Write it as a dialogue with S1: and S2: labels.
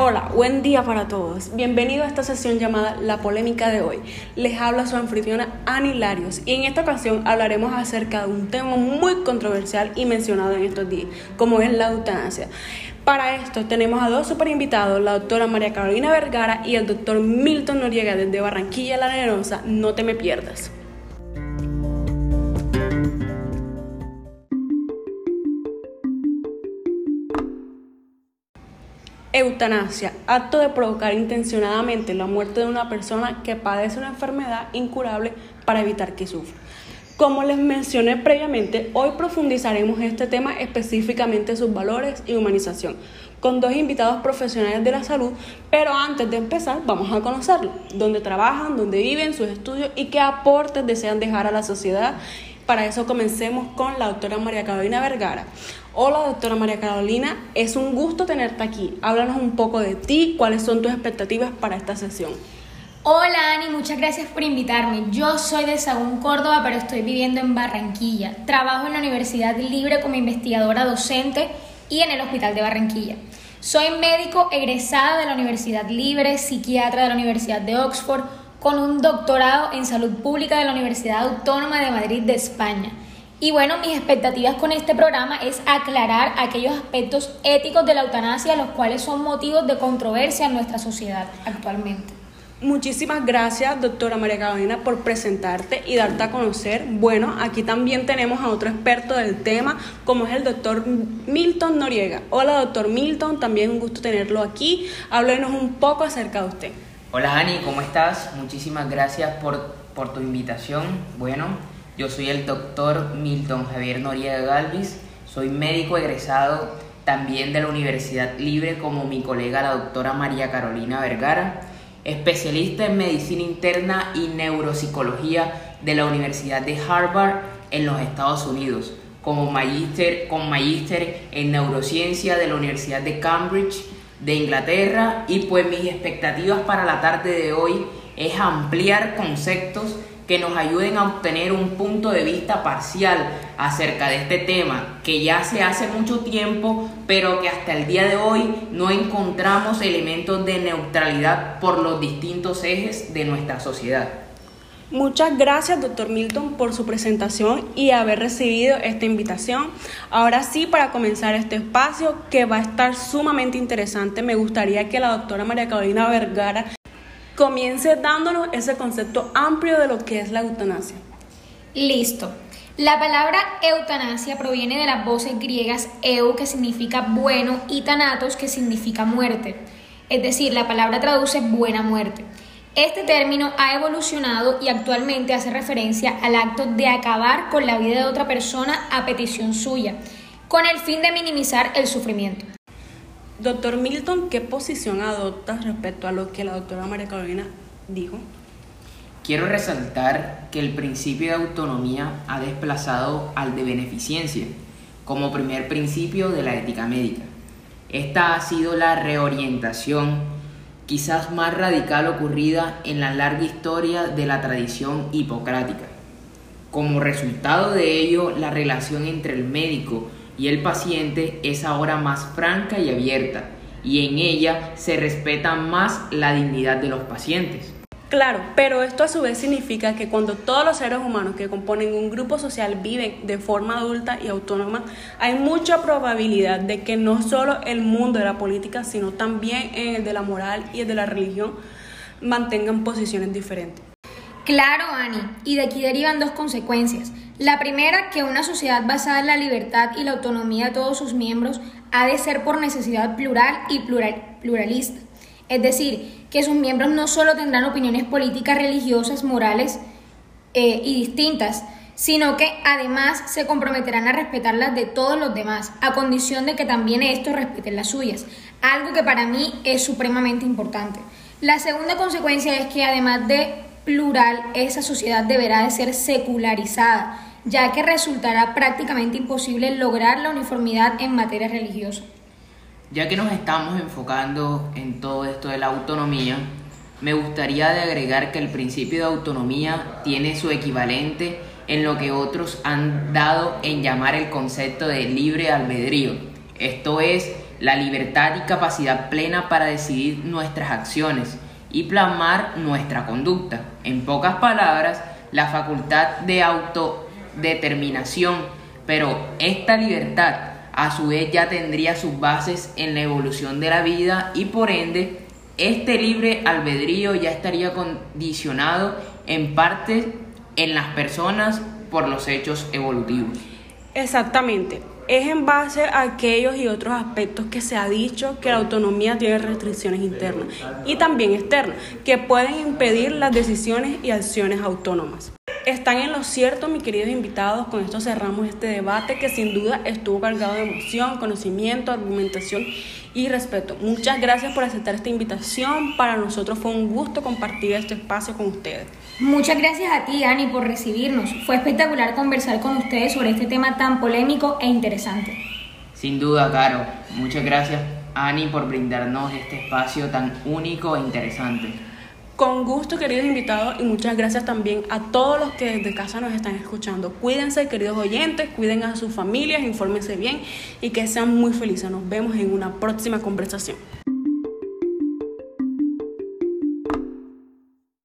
S1: Hola, buen día para todos. Bienvenido a esta sesión llamada La Polémica de hoy. Les habla su anfitriona Ani Larios y en esta ocasión hablaremos acerca de un tema muy controversial y mencionado en estos días, como es la eutanasia. Para esto tenemos a dos super invitados, la doctora María Carolina Vergara y el doctor Milton Noriega desde Barranquilla La Arenosa. No te me pierdas. Eutanasia, acto de provocar intencionadamente la muerte de una persona que padece una enfermedad incurable para evitar que sufra. Como les mencioné previamente, hoy profundizaremos este tema específicamente sus valores y humanización, con dos invitados profesionales de la salud, pero antes de empezar vamos a conocerlos, dónde trabajan, dónde viven, sus estudios y qué aportes desean dejar a la sociedad. Para eso comencemos con la doctora María Carolina Vergara. Hola, doctora María Carolina, es un gusto tenerte aquí. Háblanos un poco de ti, cuáles son tus expectativas para esta sesión.
S2: Hola Ani, muchas gracias por invitarme. Yo soy de Sagún, Córdoba, pero estoy viviendo en Barranquilla. Trabajo en la Universidad Libre como investigadora docente y en el Hospital de Barranquilla. Soy médico egresada de la Universidad Libre, psiquiatra de la Universidad de Oxford, con un doctorado en salud pública de la Universidad Autónoma de Madrid de España. Y bueno, mis expectativas con este programa es aclarar aquellos aspectos éticos de la eutanasia, los cuales son motivos de controversia en nuestra sociedad actualmente.
S1: Muchísimas gracias, doctora María Carolina, por presentarte y darte a conocer. Bueno, aquí también tenemos a otro experto del tema, como es el doctor Milton Noriega. Hola, doctor Milton, también un gusto tenerlo aquí. Háblenos un poco acerca de usted.
S3: Hola, Ani, ¿cómo estás? Muchísimas gracias por, por tu invitación. Bueno, yo soy el doctor Milton Javier Noriega Galvis, soy médico egresado también de la Universidad Libre como mi colega la doctora María Carolina Vergara, especialista en medicina interna y neuropsicología de la Universidad de Harvard en los Estados Unidos, como magíster, con magíster en neurociencia de la Universidad de Cambridge de Inglaterra y pues mis expectativas para la tarde de hoy es ampliar conceptos que nos ayuden a obtener un punto de vista parcial acerca de este tema que ya se hace mucho tiempo, pero que hasta el día de hoy no encontramos elementos de neutralidad por los distintos ejes de nuestra sociedad.
S1: Muchas gracias, doctor Milton, por su presentación y haber recibido esta invitación. Ahora sí, para comenzar este espacio, que va a estar sumamente interesante, me gustaría que la doctora María Carolina Vergara comience dándonos ese concepto amplio de lo que es la eutanasia.
S2: Listo. La palabra eutanasia proviene de las voces griegas eu, que significa bueno, y thanatos, que significa muerte. Es decir, la palabra traduce buena muerte. Este término ha evolucionado y actualmente hace referencia al acto de acabar con la vida de otra persona a petición suya, con el fin de minimizar el sufrimiento.
S1: Doctor Milton, ¿qué posición adoptas respecto a lo que la doctora María Carolina dijo?
S3: Quiero resaltar que el principio de autonomía ha desplazado al de beneficencia como primer principio de la ética médica. Esta ha sido la reorientación quizás más radical ocurrida en la larga historia de la tradición hipocrática. Como resultado de ello, la relación entre el médico y el paciente es ahora más franca y abierta y en ella se respeta más la dignidad de los pacientes.
S1: Claro, pero esto a su vez significa que cuando todos los seres humanos que componen un grupo social viven de forma adulta y autónoma, hay mucha probabilidad de que no solo el mundo de la política, sino también el de la moral y el de la religión mantengan posiciones diferentes.
S2: Claro, Ani, y de aquí derivan dos consecuencias. La primera, que una sociedad basada en la libertad y la autonomía de todos sus miembros ha de ser por necesidad plural y pluralista. Es decir, que sus miembros no solo tendrán opiniones políticas, religiosas, morales eh, y distintas, sino que además se comprometerán a respetar las de todos los demás, a condición de que también estos respeten las suyas, algo que para mí es supremamente importante. La segunda consecuencia es que además de plural, esa sociedad deberá de ser secularizada, ya que resultará prácticamente imposible lograr la uniformidad en materia religiosa.
S3: Ya que nos estamos enfocando en todo esto de la autonomía, me gustaría de agregar que el principio de autonomía tiene su equivalente en lo que otros han dado en llamar el concepto de libre albedrío. Esto es la libertad y capacidad plena para decidir nuestras acciones y plasmar nuestra conducta. En pocas palabras, la facultad de autodeterminación, pero esta libertad a su vez ya tendría sus bases en la evolución de la vida y por ende este libre albedrío ya estaría condicionado en parte en las personas por los hechos evolutivos.
S1: Exactamente. Es en base a aquellos y otros aspectos que se ha dicho que la autonomía tiene restricciones internas y también externas que pueden impedir las decisiones y acciones autónomas. Están en lo cierto, mis queridos invitados. Con esto cerramos este debate que sin duda estuvo cargado de emoción, conocimiento, argumentación y respeto. Muchas gracias por aceptar esta invitación. Para nosotros fue un gusto compartir este espacio con ustedes.
S2: Muchas gracias a ti, Ani, por recibirnos. Fue espectacular conversar con ustedes sobre este tema tan polémico e interesante.
S3: Sin duda, Caro. Muchas gracias, Ani, por brindarnos este espacio tan único e interesante.
S1: Con gusto, queridos invitados, y muchas gracias también a todos los que desde casa nos están escuchando. Cuídense, queridos oyentes, cuiden a sus familias, infórmense bien y que sean muy felices. Nos vemos en una próxima conversación.